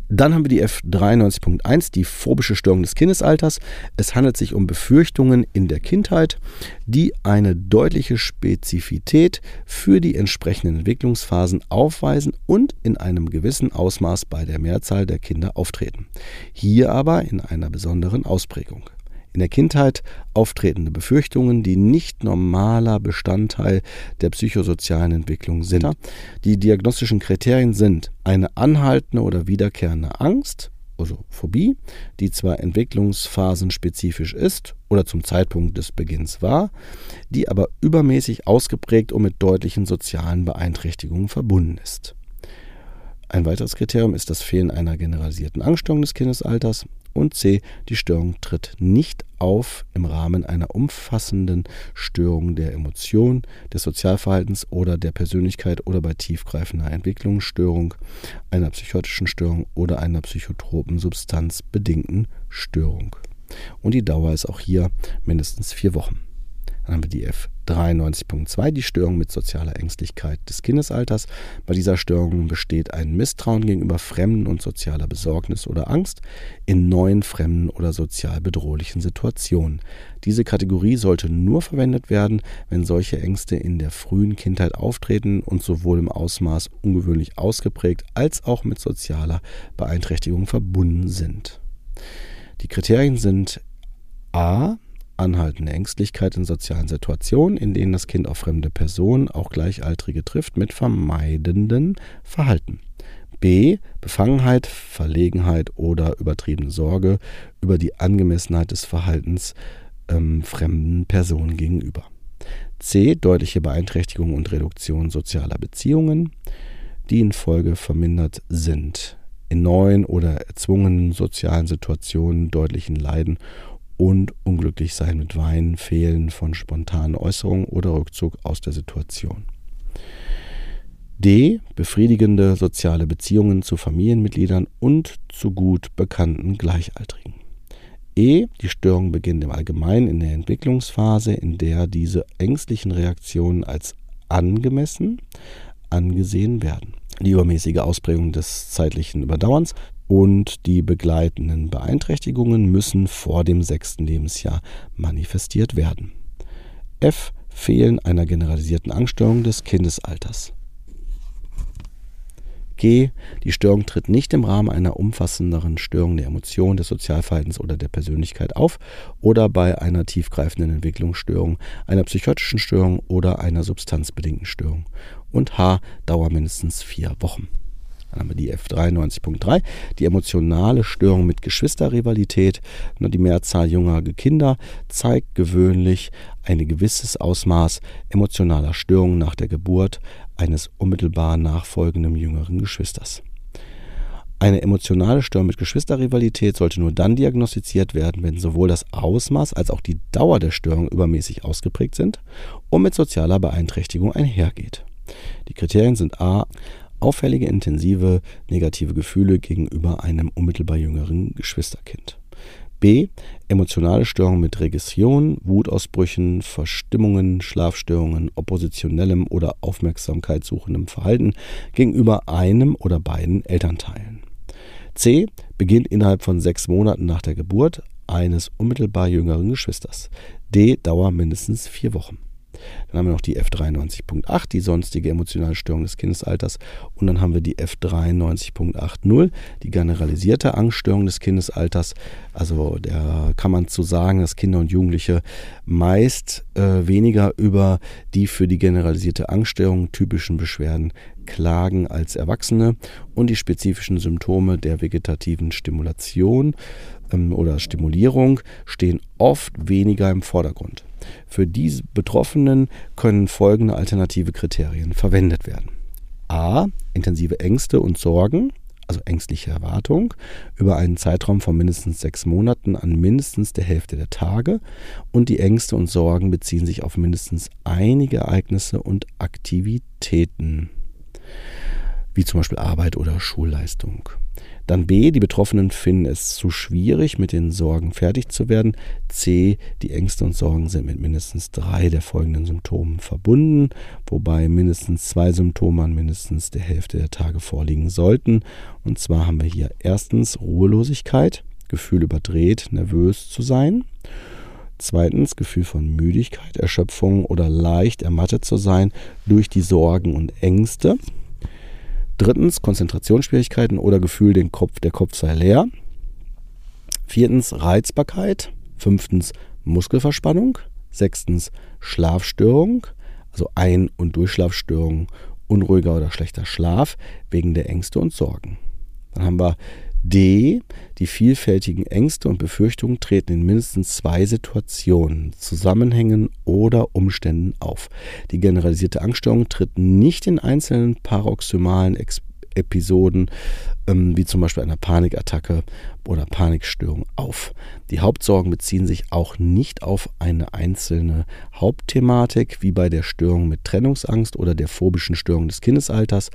A: Dann haben wir die F93.1, die phobische Störung des Kindesalters. Es handelt sich um Befürchtungen in der Kindheit, die eine deutliche Spezifität für die entsprechenden Entwicklungsphasen aufweisen und in einem gewissen Ausmaß bei der Mehrzahl der Kinder auftreten. Hier aber in einer besonderen Ausprägung in der Kindheit auftretende Befürchtungen, die nicht normaler Bestandteil der psychosozialen Entwicklung sind. Die diagnostischen Kriterien sind eine anhaltende oder wiederkehrende Angst, also Phobie, die zwar entwicklungsphasen-spezifisch ist oder zum Zeitpunkt des Beginns war, die aber übermäßig ausgeprägt und mit deutlichen sozialen Beeinträchtigungen verbunden ist. Ein weiteres Kriterium ist das Fehlen einer generalisierten Angststörung des Kindesalters. Und C. Die Störung tritt nicht auf im Rahmen einer umfassenden Störung der Emotion, des Sozialverhaltens oder der Persönlichkeit oder bei tiefgreifender Entwicklungsstörung, einer psychotischen Störung oder einer psychotropen Substanz bedingten Störung. Und die Dauer ist auch hier mindestens vier Wochen. Dann haben wir die F93.2, die Störung mit sozialer Ängstlichkeit des Kindesalters. Bei dieser Störung besteht ein Misstrauen gegenüber Fremden und sozialer Besorgnis oder Angst in neuen, fremden oder sozial bedrohlichen Situationen. Diese Kategorie sollte nur verwendet werden, wenn solche Ängste in der frühen Kindheit auftreten und sowohl im Ausmaß ungewöhnlich ausgeprägt als auch mit sozialer Beeinträchtigung verbunden sind. Die Kriterien sind A anhaltende Ängstlichkeit in sozialen Situationen, in denen das Kind auf fremde Personen, auch Gleichaltrige trifft, mit vermeidenden Verhalten. B. Befangenheit, Verlegenheit oder übertriebene Sorge über die Angemessenheit des Verhaltens ähm, fremden Personen gegenüber. C. Deutliche Beeinträchtigung und Reduktion sozialer Beziehungen, die in Folge vermindert sind. In neuen oder erzwungenen sozialen Situationen deutlichen Leiden und unglücklich sein mit Weinen, Fehlen von spontanen Äußerungen oder Rückzug aus der Situation. D. Befriedigende soziale Beziehungen zu Familienmitgliedern und zu gut bekannten Gleichaltrigen. E. Die Störung beginnt im Allgemeinen in der Entwicklungsphase, in der diese ängstlichen Reaktionen als angemessen angesehen werden. Die übermäßige Ausprägung des zeitlichen Überdauerns und die begleitenden Beeinträchtigungen müssen vor dem sechsten Lebensjahr manifestiert werden. F. Fehlen einer generalisierten Angststörung des Kindesalters. G. Die Störung tritt nicht im Rahmen einer umfassenderen Störung der Emotion, des Sozialverhaltens oder der Persönlichkeit auf oder bei einer tiefgreifenden Entwicklungsstörung, einer psychotischen Störung oder einer substanzbedingten Störung. Und H. Dauer mindestens vier Wochen. Dann haben wir die F93.3, die emotionale Störung mit Geschwisterrivalität. Die Mehrzahl junger Kinder zeigt gewöhnlich ein gewisses Ausmaß emotionaler Störungen nach der Geburt eines unmittelbar nachfolgenden jüngeren Geschwisters. Eine emotionale Störung mit Geschwisterrivalität sollte nur dann diagnostiziert werden, wenn sowohl das Ausmaß als auch die Dauer der Störung übermäßig ausgeprägt sind und mit sozialer Beeinträchtigung einhergeht. Die Kriterien sind a auffällige, intensive negative Gefühle gegenüber einem unmittelbar jüngeren Geschwisterkind. B. Emotionale Störungen mit Regression, Wutausbrüchen, Verstimmungen, Schlafstörungen, oppositionellem oder aufmerksamkeitssuchendem Verhalten gegenüber einem oder beiden Elternteilen. C. Beginnt innerhalb von sechs Monaten nach der Geburt eines unmittelbar jüngeren Geschwisters. D. Dauer mindestens vier Wochen. Dann haben wir noch die F93.8, die sonstige emotionale Störung des Kindesalters. Und dann haben wir die F93.80, die generalisierte Angststörung des Kindesalters. Also da kann man zu sagen, dass Kinder und Jugendliche meist äh, weniger über die für die generalisierte Angststörung typischen Beschwerden klagen als Erwachsene und die spezifischen Symptome der vegetativen Stimulation oder Stimulierung stehen oft weniger im Vordergrund. Für diese Betroffenen können folgende alternative Kriterien verwendet werden. A. Intensive Ängste und Sorgen, also ängstliche Erwartung, über einen Zeitraum von mindestens sechs Monaten an mindestens der Hälfte der Tage. Und die Ängste und Sorgen beziehen sich auf mindestens einige Ereignisse und Aktivitäten, wie zum Beispiel Arbeit oder Schulleistung. Dann B, die Betroffenen finden es zu schwierig, mit den Sorgen fertig zu werden. C, die Ängste und Sorgen sind mit mindestens drei der folgenden Symptomen verbunden, wobei mindestens zwei Symptome an mindestens der Hälfte der Tage vorliegen sollten. Und zwar haben wir hier erstens Ruhelosigkeit, Gefühl überdreht, nervös zu sein. Zweitens Gefühl von Müdigkeit, Erschöpfung oder leicht ermattet zu sein durch die Sorgen und Ängste. Drittens Konzentrationsschwierigkeiten oder Gefühl, den Kopf, der Kopf sei leer. Viertens Reizbarkeit. Fünftens Muskelverspannung. Sechstens Schlafstörung, also Ein- und Durchschlafstörung, unruhiger oder schlechter Schlaf wegen der Ängste und Sorgen. Dann haben wir D. Die vielfältigen Ängste und Befürchtungen treten in mindestens zwei Situationen, Zusammenhängen oder Umständen auf. Die generalisierte Angststörung tritt nicht in einzelnen paroxymalen Ex Episoden, ähm, wie zum Beispiel einer Panikattacke oder Panikstörung, auf. Die Hauptsorgen beziehen sich auch nicht auf eine einzelne Hauptthematik, wie bei der Störung mit Trennungsangst oder der phobischen Störung des Kindesalters,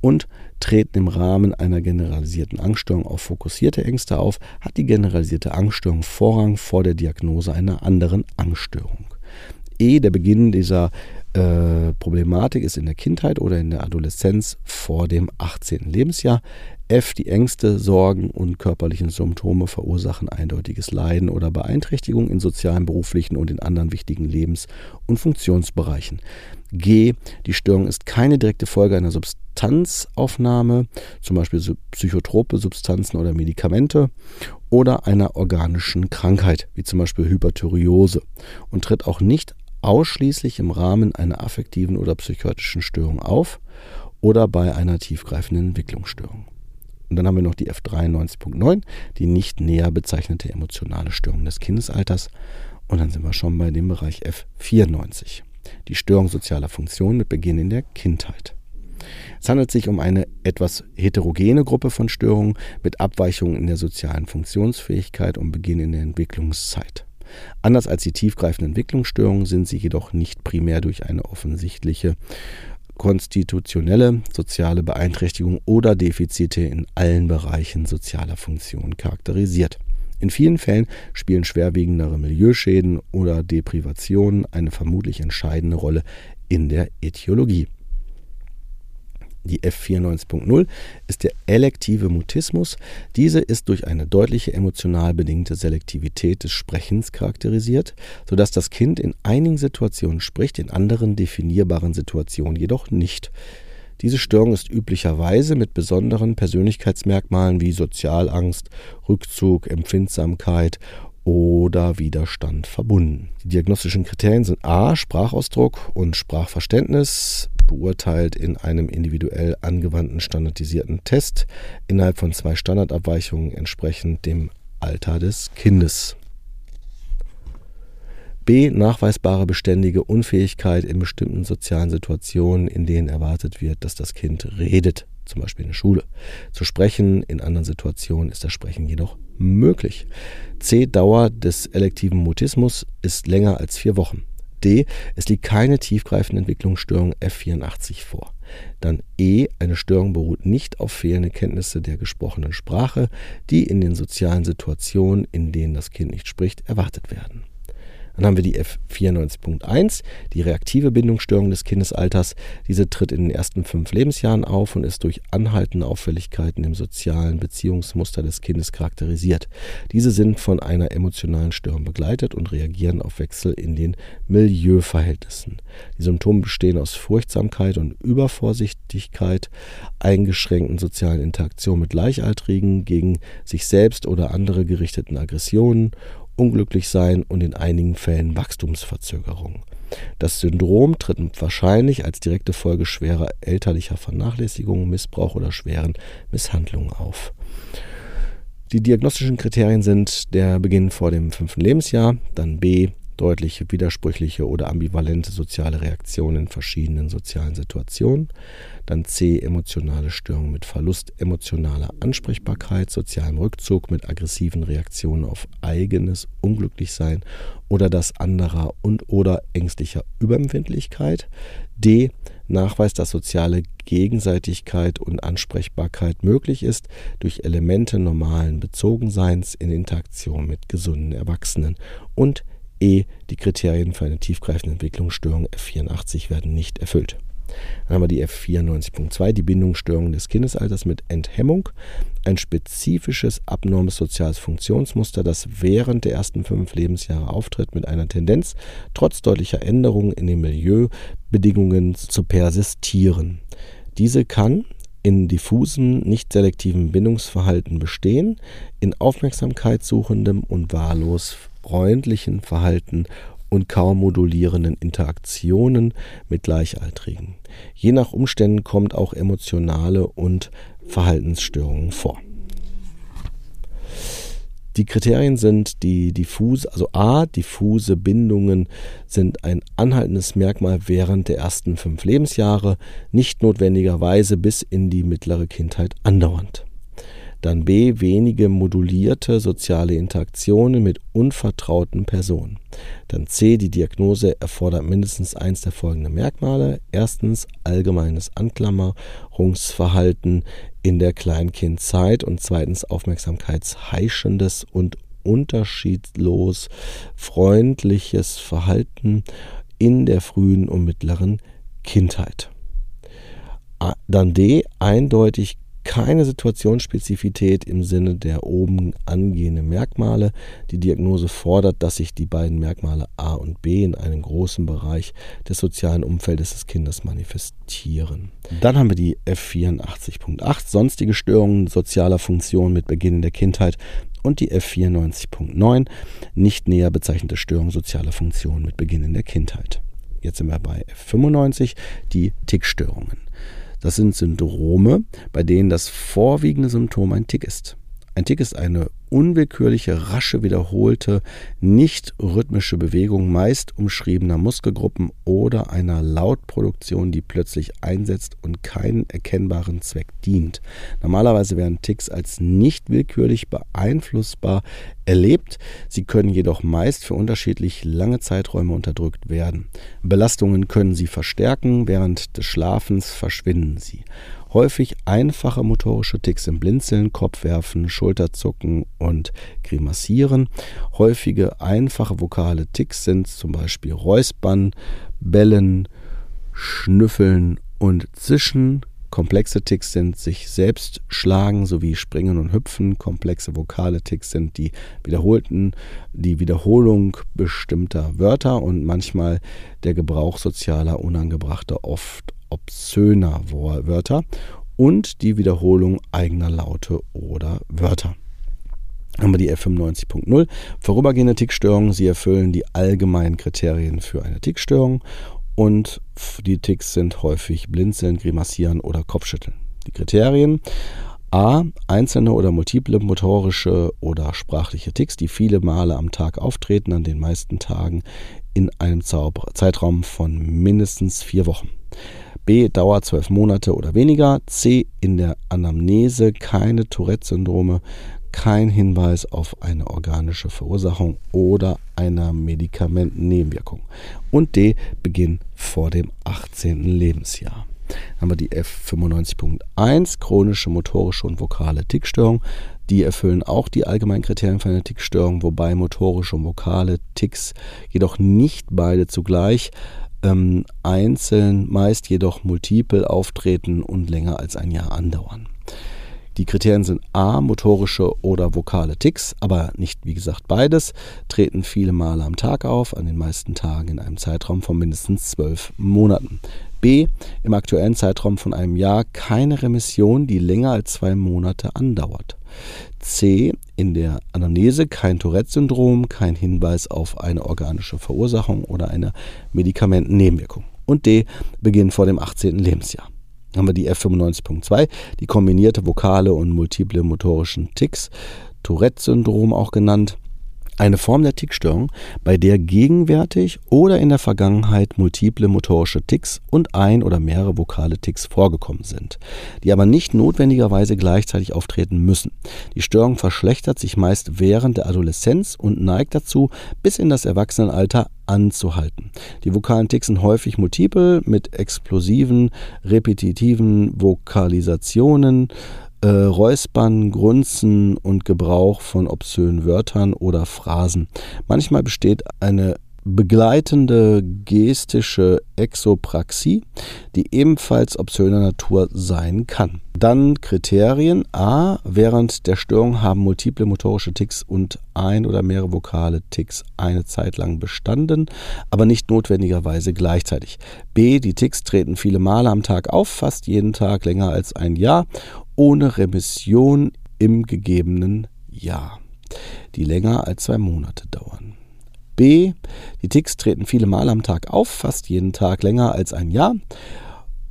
A: und treten im Rahmen einer generalisierten Angststörung auf fokussierte Ängste auf, hat die generalisierte Angststörung Vorrang vor der Diagnose einer anderen Angststörung. E, der Beginn dieser äh, Problematik ist in der Kindheit oder in der Adoleszenz vor dem 18. Lebensjahr. F. Die Ängste, Sorgen und körperlichen Symptome verursachen eindeutiges Leiden oder Beeinträchtigung in sozialen, beruflichen und in anderen wichtigen Lebens- und Funktionsbereichen. G. Die Störung ist keine direkte Folge einer Substanzaufnahme, zum Beispiel psychotrope Substanzen oder Medikamente, oder einer organischen Krankheit, wie zum Beispiel Hyperthyreose, und tritt auch nicht ausschließlich im Rahmen einer affektiven oder psychotischen Störung auf oder bei einer tiefgreifenden Entwicklungsstörung. Und dann haben wir noch die F93.9, die nicht näher bezeichnete emotionale Störung des Kindesalters. Und dann sind wir schon bei dem Bereich F94, die Störung sozialer Funktion mit Beginn in der Kindheit. Es handelt sich um eine etwas heterogene Gruppe von Störungen mit Abweichungen in der sozialen Funktionsfähigkeit und Beginn in der Entwicklungszeit. Anders als die tiefgreifenden Entwicklungsstörungen sind sie jedoch nicht primär durch eine offensichtliche konstitutionelle soziale Beeinträchtigung oder Defizite in allen Bereichen sozialer Funktion charakterisiert. In vielen Fällen spielen schwerwiegendere Milieuschäden oder Deprivationen eine vermutlich entscheidende Rolle in der Etiologie. Die F94.0 ist der elektive Mutismus. Diese ist durch eine deutliche emotional bedingte Selektivität des Sprechens charakterisiert, sodass das Kind in einigen Situationen spricht, in anderen definierbaren Situationen jedoch nicht. Diese Störung ist üblicherweise mit besonderen Persönlichkeitsmerkmalen wie Sozialangst, Rückzug, Empfindsamkeit oder Widerstand verbunden. Die diagnostischen Kriterien sind A. Sprachausdruck und Sprachverständnis, beurteilt in einem individuell angewandten standardisierten Test innerhalb von zwei Standardabweichungen entsprechend dem Alter des Kindes. B. Nachweisbare beständige Unfähigkeit in bestimmten sozialen Situationen, in denen erwartet wird, dass das Kind redet, zum Beispiel in der Schule. Zu sprechen, in anderen Situationen ist das Sprechen jedoch möglich. C. Dauer des elektiven Mutismus ist länger als vier Wochen. D. Es liegt keine tiefgreifende Entwicklungsstörung F84 vor. Dann E. Eine Störung beruht nicht auf fehlende Kenntnisse der gesprochenen Sprache, die in den sozialen Situationen, in denen das Kind nicht spricht, erwartet werden. Dann haben wir die F94.1, die reaktive Bindungsstörung des Kindesalters. Diese tritt in den ersten fünf Lebensjahren auf und ist durch anhaltende Auffälligkeiten im sozialen Beziehungsmuster des Kindes charakterisiert. Diese sind von einer emotionalen Störung begleitet und reagieren auf Wechsel in den Milieuverhältnissen. Die Symptome bestehen aus Furchtsamkeit und Übervorsichtigkeit, eingeschränkten sozialen Interaktion mit Gleichaltrigen, gegen sich selbst oder andere gerichteten Aggressionen unglücklich sein und in einigen Fällen Wachstumsverzögerung. Das Syndrom tritt wahrscheinlich als direkte Folge schwerer elterlicher Vernachlässigung, Missbrauch oder schweren Misshandlungen auf. Die diagnostischen Kriterien sind der Beginn vor dem fünften Lebensjahr, dann B, deutliche, widersprüchliche oder ambivalente soziale Reaktionen in verschiedenen sozialen Situationen. Dann C, emotionale Störungen mit Verlust emotionaler Ansprechbarkeit, sozialem Rückzug mit aggressiven Reaktionen auf eigenes Unglücklichsein oder das anderer und oder ängstlicher Überempfindlichkeit. D, Nachweis, dass soziale Gegenseitigkeit und Ansprechbarkeit möglich ist durch Elemente normalen Bezogenseins in Interaktion mit gesunden Erwachsenen. Und E. Die Kriterien für eine tiefgreifende Entwicklungsstörung F84 werden nicht erfüllt. Dann haben wir die F94.2, die Bindungsstörung des Kindesalters mit Enthemmung. Ein spezifisches abnormes soziales Funktionsmuster, das während der ersten fünf Lebensjahre auftritt, mit einer Tendenz, trotz deutlicher Änderungen in den Milieubedingungen zu persistieren. Diese kann in diffusem, nicht selektiven Bindungsverhalten bestehen, in aufmerksamkeitssuchendem und wahllos freundlichen Verhalten und kaum modulierenden Interaktionen mit Gleichaltrigen. Je nach Umständen kommt auch emotionale und Verhaltensstörungen vor. Die Kriterien sind die diffuse, also A, diffuse Bindungen sind ein anhaltendes Merkmal während der ersten fünf Lebensjahre, nicht notwendigerweise bis in die mittlere Kindheit andauernd. Dann B. Wenige modulierte soziale Interaktionen mit unvertrauten Personen. Dann C. Die Diagnose erfordert mindestens eins der folgenden Merkmale. Erstens allgemeines Anklammerungsverhalten in der Kleinkindzeit und zweitens aufmerksamkeitsheischendes und unterschiedlos freundliches Verhalten in der frühen und mittleren Kindheit. Dann D. Eindeutig keine Situationsspezifität im Sinne der oben angehenden Merkmale. Die Diagnose fordert, dass sich die beiden Merkmale A und B in einem großen Bereich des sozialen Umfeldes des Kindes manifestieren. Dann haben wir die F84.8, sonstige Störungen sozialer Funktionen mit Beginn in der Kindheit und die F94.9, nicht näher bezeichnete Störungen sozialer Funktionen mit Beginn in der Kindheit. Jetzt sind wir bei F95, die Tickstörungen. Das sind Syndrome, bei denen das vorwiegende Symptom ein Tick ist. Ein Tick ist eine unwillkürliche, rasche, wiederholte, nicht rhythmische Bewegung meist umschriebener Muskelgruppen oder einer Lautproduktion, die plötzlich einsetzt und keinen erkennbaren Zweck dient. Normalerweise werden Ticks als nicht willkürlich beeinflussbar erlebt, sie können jedoch meist für unterschiedlich lange Zeiträume unterdrückt werden. Belastungen können sie verstärken, während des Schlafens verschwinden sie. Häufig einfache motorische Ticks sind Blinzeln, Kopfwerfen, Schulterzucken und Grimassieren. Häufige einfache vokale Ticks sind zum Beispiel Räuspern, Bellen, Schnüffeln und Zischen. Komplexe Ticks sind sich selbst schlagen sowie Springen und Hüpfen. Komplexe vokale Ticks sind die wiederholten, die Wiederholung bestimmter Wörter und manchmal der Gebrauch sozialer, unangebrachter, oft obszöner Wörter und die Wiederholung eigener Laute oder Wörter. Haben wir die F95.0. Vorübergehende Tickstörungen. Sie erfüllen die allgemeinen Kriterien für eine Tickstörung und die Ticks sind häufig Blinzeln, Grimassieren oder Kopfschütteln. Die Kriterien A. Einzelne oder multiple motorische oder sprachliche Ticks, die viele Male am Tag auftreten, an den meisten Tagen in einem Zeitraum von mindestens vier Wochen. B. Dauer zwölf Monate oder weniger. C. In der Anamnese keine Tourette-Syndrome, kein Hinweis auf eine organische Verursachung oder einer Medikamentennebenwirkung. Und D. Beginn vor dem 18. Lebensjahr. Dann haben wir die F95.1, chronische motorische und vokale Tickstörung. Die erfüllen auch die allgemeinen Kriterien für eine Tickstörung, wobei motorische und vokale Ticks jedoch nicht beide zugleich ähm, einzeln, meist jedoch multiple auftreten und länger als ein Jahr andauern. Die Kriterien sind A, motorische oder vokale Ticks, aber nicht wie gesagt beides, treten viele Male am Tag auf, an den meisten Tagen in einem Zeitraum von mindestens zwölf Monaten. B, im aktuellen Zeitraum von einem Jahr keine Remission, die länger als zwei Monate andauert. C, in der Anamnese kein Tourette-Syndrom, kein Hinweis auf eine organische Verursachung oder eine Medikamentennebenwirkung. Und D, Beginn vor dem 18. Lebensjahr haben wir die F95.2, die kombinierte vokale und multiple motorischen Ticks, Tourette-Syndrom auch genannt. Eine Form der Tickstörung, bei der gegenwärtig oder in der Vergangenheit multiple motorische Ticks und ein oder mehrere vokale Ticks vorgekommen sind, die aber nicht notwendigerweise gleichzeitig auftreten müssen. Die Störung verschlechtert sich meist während der Adoleszenz und neigt dazu, bis in das Erwachsenenalter anzuhalten. Die vokalen Ticks sind häufig multiple mit explosiven, repetitiven Vokalisationen, äh, Räuspern, Grunzen und Gebrauch von obszönen Wörtern oder Phrasen. Manchmal besteht eine begleitende gestische Exopraxie, die ebenfalls obszöner Natur sein kann. Dann Kriterien. A. Während der Störung haben multiple motorische Ticks und ein oder mehrere vokale Ticks eine Zeit lang bestanden, aber nicht notwendigerweise gleichzeitig. B. Die Ticks treten viele Male am Tag auf, fast jeden Tag länger als ein Jahr, ohne Remission im gegebenen Jahr, die länger als zwei Monate dauern. B. Die Ticks treten viele Male am Tag auf, fast jeden Tag länger als ein Jahr,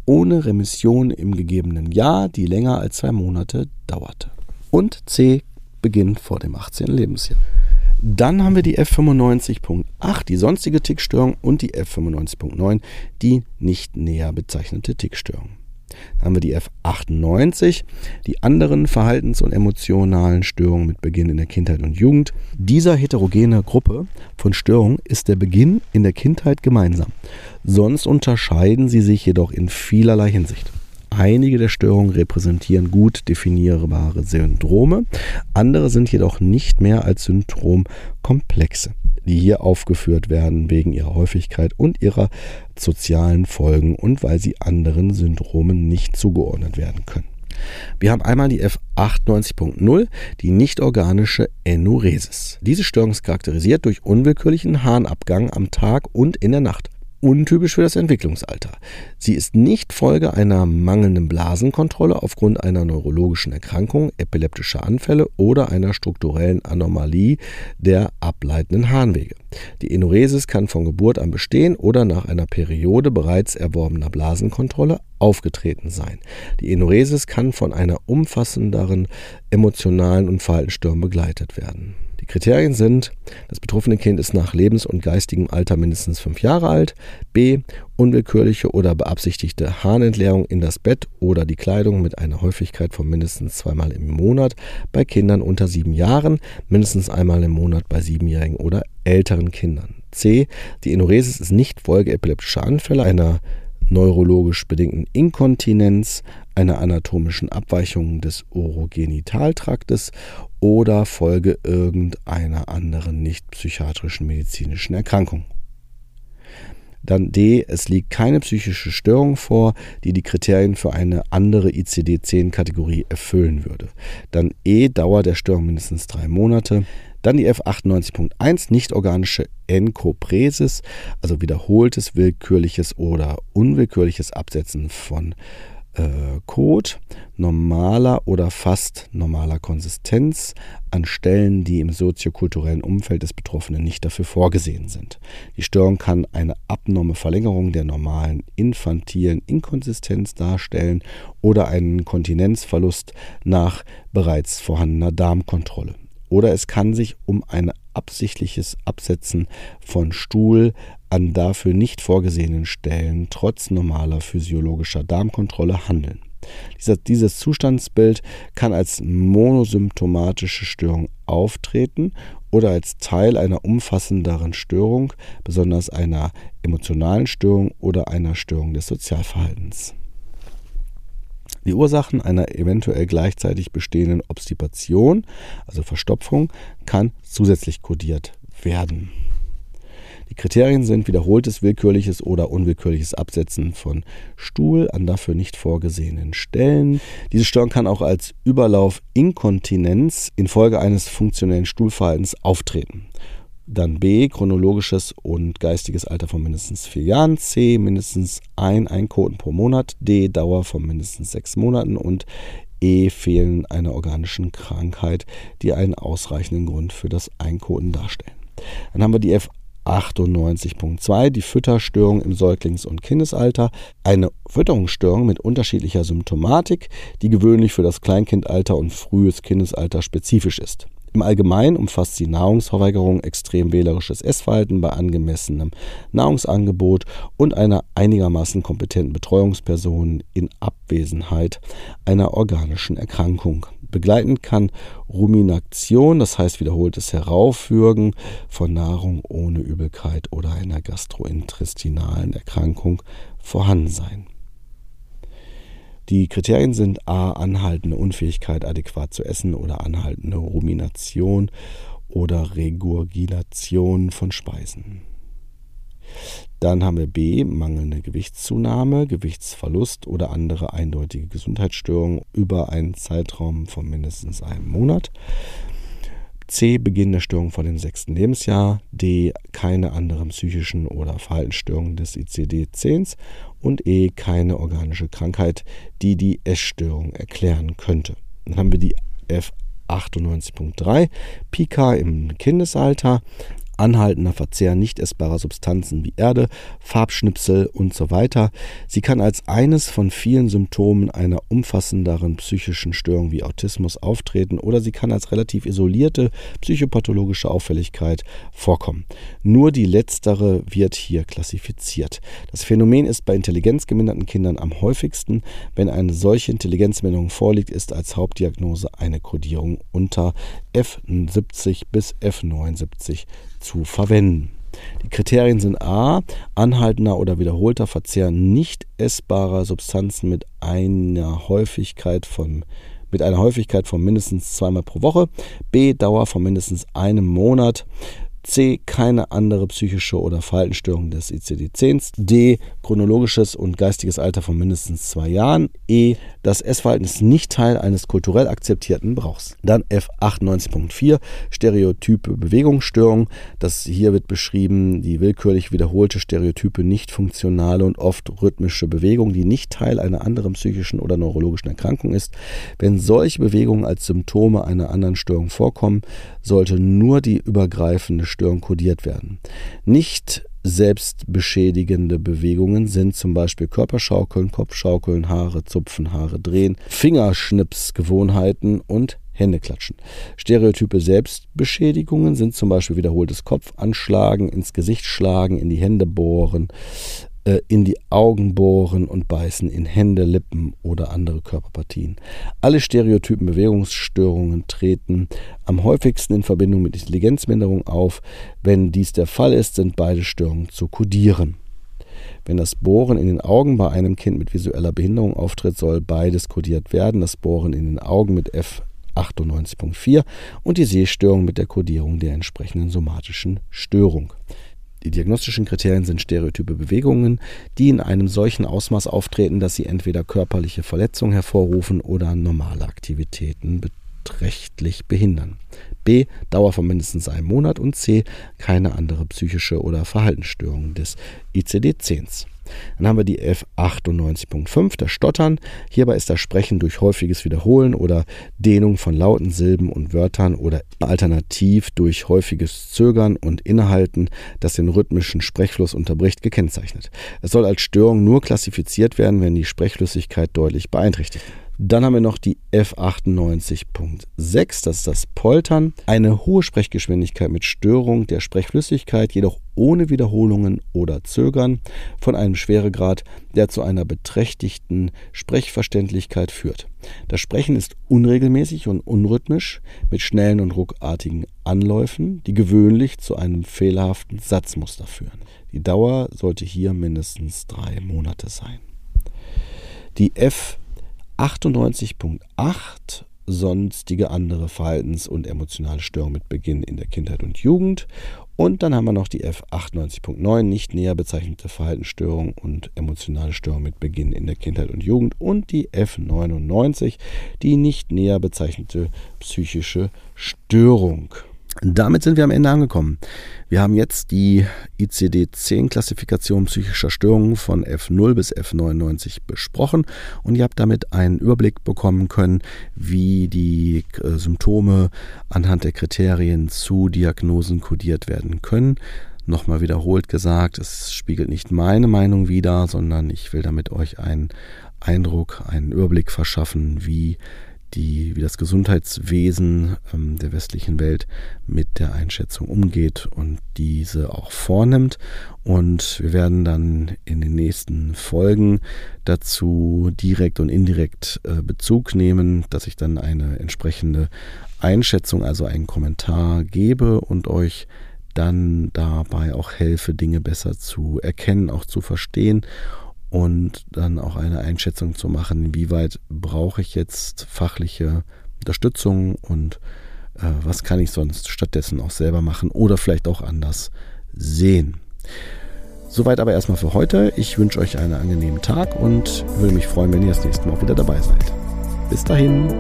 A: ohne Remission im gegebenen Jahr, die länger als zwei Monate dauerte. Und C. Beginn vor dem 18. Lebensjahr. Dann haben wir die F95.8, die sonstige Tickstörung, und die F95.9, die nicht näher bezeichnete Tickstörung. Dann haben wir die F98, die anderen verhaltens- und emotionalen Störungen mit Beginn in der Kindheit und Jugend. Dieser heterogene Gruppe von Störungen ist der Beginn in der Kindheit gemeinsam. Sonst unterscheiden sie sich jedoch in vielerlei Hinsicht. Einige der Störungen repräsentieren gut definierbare Syndrome, andere sind jedoch nicht mehr als Syndromkomplexe die hier aufgeführt werden wegen ihrer Häufigkeit und ihrer sozialen Folgen und weil sie anderen Syndromen nicht zugeordnet werden können. Wir haben einmal die F98.0, die nicht-organische Enuresis. Diese Störung ist charakterisiert durch unwillkürlichen Harnabgang am Tag und in der Nacht untypisch für das Entwicklungsalter. Sie ist nicht Folge einer mangelnden Blasenkontrolle aufgrund einer neurologischen Erkrankung, epileptischer Anfälle oder einer strukturellen Anomalie der ableitenden Harnwege. Die Enuresis kann von Geburt an bestehen oder nach einer Periode bereits erworbener Blasenkontrolle aufgetreten sein. Die Enuresis kann von einer umfassenderen emotionalen und Verhaltensstörung begleitet werden. Die Kriterien sind, das betroffene Kind ist nach lebens- und geistigem Alter mindestens fünf Jahre alt, b. unwillkürliche oder beabsichtigte Harnentleerung in das Bett oder die Kleidung mit einer Häufigkeit von mindestens zweimal im Monat bei Kindern unter sieben Jahren, mindestens einmal im Monat bei siebenjährigen oder älteren Kindern. C. Die Enuresis ist nicht Folge epileptischer Anfälle, einer neurologisch bedingten Inkontinenz, einer anatomischen Abweichung des Urogenitaltraktes oder Folge irgendeiner anderen nicht psychiatrischen medizinischen Erkrankung. Dann D, es liegt keine psychische Störung vor, die die Kriterien für eine andere ICD-10-Kategorie erfüllen würde. Dann E, Dauer der Störung mindestens drei Monate. Dann die F98.1, nicht-organische Enkopresis, also wiederholtes willkürliches oder unwillkürliches Absetzen von äh, Kot normaler oder fast normaler Konsistenz an Stellen, die im soziokulturellen Umfeld des Betroffenen nicht dafür vorgesehen sind. Die Störung kann eine abnorme Verlängerung der normalen infantilen Inkonsistenz darstellen oder einen Kontinenzverlust nach bereits vorhandener Darmkontrolle. Oder es kann sich um ein absichtliches Absetzen von Stuhl an dafür nicht vorgesehenen Stellen trotz normaler physiologischer Darmkontrolle handeln. Dieser, dieses Zustandsbild kann als monosymptomatische Störung auftreten oder als Teil einer umfassenderen Störung, besonders einer emotionalen Störung oder einer Störung des Sozialverhaltens. Die Ursachen einer eventuell gleichzeitig bestehenden Obstipation, also Verstopfung, kann zusätzlich kodiert werden. Die Kriterien sind wiederholtes willkürliches oder unwillkürliches Absetzen von Stuhl an dafür nicht vorgesehenen Stellen. Diese Störung kann auch als Überlaufinkontinenz infolge eines funktionellen Stuhlverhaltens auftreten. Dann B, chronologisches und geistiges Alter von mindestens vier Jahren. C, mindestens ein Einkoten pro Monat. D, Dauer von mindestens sechs Monaten. Und E, Fehlen einer organischen Krankheit, die einen ausreichenden Grund für das Einkoten darstellen. Dann haben wir die F 98.2 die Fütterstörung im Säuglings- und Kindesalter, eine Fütterungsstörung mit unterschiedlicher Symptomatik, die gewöhnlich für das Kleinkindalter und frühes Kindesalter spezifisch ist. Im Allgemeinen umfasst sie Nahrungsverweigerung, extrem wählerisches Essverhalten bei angemessenem Nahrungsangebot und einer einigermaßen kompetenten Betreuungsperson in Abwesenheit einer organischen Erkrankung. Begleiten kann Rumination, das heißt wiederholtes Heraufwürgen von Nahrung ohne Übelkeit oder einer gastrointestinalen Erkrankung vorhanden sein. Die Kriterien sind a. anhaltende Unfähigkeit, adäquat zu essen oder anhaltende Rumination oder Regurgitation von Speisen. Dann haben wir B, mangelnde Gewichtszunahme, Gewichtsverlust oder andere eindeutige Gesundheitsstörungen über einen Zeitraum von mindestens einem Monat. C. Beginn der Störung vor dem sechsten Lebensjahr. D. Keine anderen psychischen oder Verhaltensstörungen des ICD-10. Und E. Keine organische Krankheit, die die Essstörung erklären könnte. Dann haben wir die F 98.3, Pika im Kindesalter, anhaltender Verzehr nicht essbarer Substanzen wie Erde, Farbschnipsel und so weiter. Sie kann als eines von vielen Symptomen einer umfassenderen psychischen Störung wie Autismus auftreten oder sie kann als relativ isolierte psychopathologische Auffälligkeit vorkommen. Nur die letztere wird hier klassifiziert. Das Phänomen ist bei intelligenzgeminderten Kindern am häufigsten. Wenn eine solche Intelligenzminderung vorliegt, ist als Hauptdiagnose eine Kodierung unter F70 bis F79 zu verwenden. Die Kriterien sind a. anhaltender oder wiederholter Verzehr nicht essbarer Substanzen mit einer Häufigkeit von mit einer Häufigkeit von mindestens zweimal pro Woche, b. Dauer von mindestens einem Monat, C. Keine andere psychische oder Verhaltensstörung des ICD-10. D. Chronologisches und geistiges Alter von mindestens zwei Jahren. E. Das Essverhalten ist nicht Teil eines kulturell akzeptierten Brauchs. Dann F 98.4 Stereotype Bewegungsstörung. Das hier wird beschrieben, die willkürlich wiederholte stereotype nicht funktionale und oft rhythmische Bewegung, die nicht Teil einer anderen psychischen oder neurologischen Erkrankung ist. Wenn solche Bewegungen als Symptome einer anderen Störung vorkommen, sollte nur die übergreifende Störung kodiert werden. Nicht selbstbeschädigende Bewegungen sind zum Beispiel Körperschaukeln, Kopfschaukeln, Haare zupfen, Haare drehen, Fingerschnipsgewohnheiten und Händeklatschen. Stereotype Selbstbeschädigungen sind zum Beispiel wiederholtes Kopfanschlagen, ins Gesicht schlagen, in die Hände bohren, äh, in die Augen bohren und beißen, in Hände, Lippen oder andere Körperpartien. Alle stereotypen Bewegungsstörungen treten am häufigsten in Verbindung mit Intelligenzminderung auf. Wenn dies der Fall ist, sind beide Störungen zu kodieren. Wenn das Bohren in den Augen bei einem Kind mit visueller Behinderung auftritt, soll beides kodiert werden. Das Bohren in den Augen mit F 98.4 und die Sehstörung mit der Kodierung der entsprechenden somatischen Störung. Die diagnostischen Kriterien sind stereotype Bewegungen, die in einem solchen Ausmaß auftreten, dass sie entweder körperliche Verletzungen hervorrufen oder normale Aktivitäten beträchtlich behindern. B. Dauer von mindestens einem Monat und C. Keine andere psychische oder Verhaltensstörung des ICD-10s. Dann haben wir die F98.5, das Stottern. Hierbei ist das Sprechen durch häufiges Wiederholen oder Dehnung von Lauten, Silben und Wörtern oder alternativ durch häufiges Zögern und Innehalten, das den rhythmischen Sprechfluss unterbricht, gekennzeichnet. Es soll als Störung nur klassifiziert werden, wenn die Sprechflüssigkeit deutlich beeinträchtigt ist. Dann haben wir noch die F98.6, das ist das Poltern. Eine hohe Sprechgeschwindigkeit mit Störung der Sprechflüssigkeit, jedoch ohne Wiederholungen oder Zögern, von einem Schweregrad, der zu einer beträchtigten Sprechverständlichkeit führt. Das Sprechen ist unregelmäßig und unrhythmisch, mit schnellen und ruckartigen Anläufen, die gewöhnlich zu einem fehlerhaften Satzmuster führen. Die Dauer sollte hier mindestens drei Monate sein. Die F 98.8 sonstige andere Verhaltens- und emotionale Störungen mit Beginn in der Kindheit und Jugend. Und dann haben wir noch die F98.9, nicht näher bezeichnete Verhaltensstörung und emotionale Störung mit Beginn in der Kindheit und Jugend. Und die F99, die nicht näher bezeichnete psychische Störung. Damit sind wir am Ende angekommen. Wir haben jetzt die ICD-10-Klassifikation psychischer Störungen von F0 bis F99 besprochen und ihr habt damit einen Überblick bekommen können, wie die äh, Symptome anhand der Kriterien zu Diagnosen kodiert werden können. Nochmal wiederholt gesagt, es spiegelt nicht meine Meinung wider, sondern ich will damit euch einen Eindruck, einen Überblick verschaffen, wie die, wie das Gesundheitswesen ähm, der westlichen Welt mit der Einschätzung umgeht und diese auch vornimmt. Und wir werden dann in den nächsten Folgen dazu direkt und indirekt äh, Bezug nehmen, dass ich dann eine entsprechende Einschätzung, also einen Kommentar gebe und euch dann dabei auch helfe, Dinge besser zu erkennen, auch zu verstehen und dann auch eine Einschätzung zu machen, inwieweit brauche ich jetzt fachliche Unterstützung und äh, was kann ich sonst stattdessen auch selber machen oder vielleicht auch anders sehen. Soweit aber erstmal für heute. Ich wünsche euch einen angenehmen Tag und würde mich freuen, wenn ihr das nächste Mal wieder dabei seid. Bis dahin.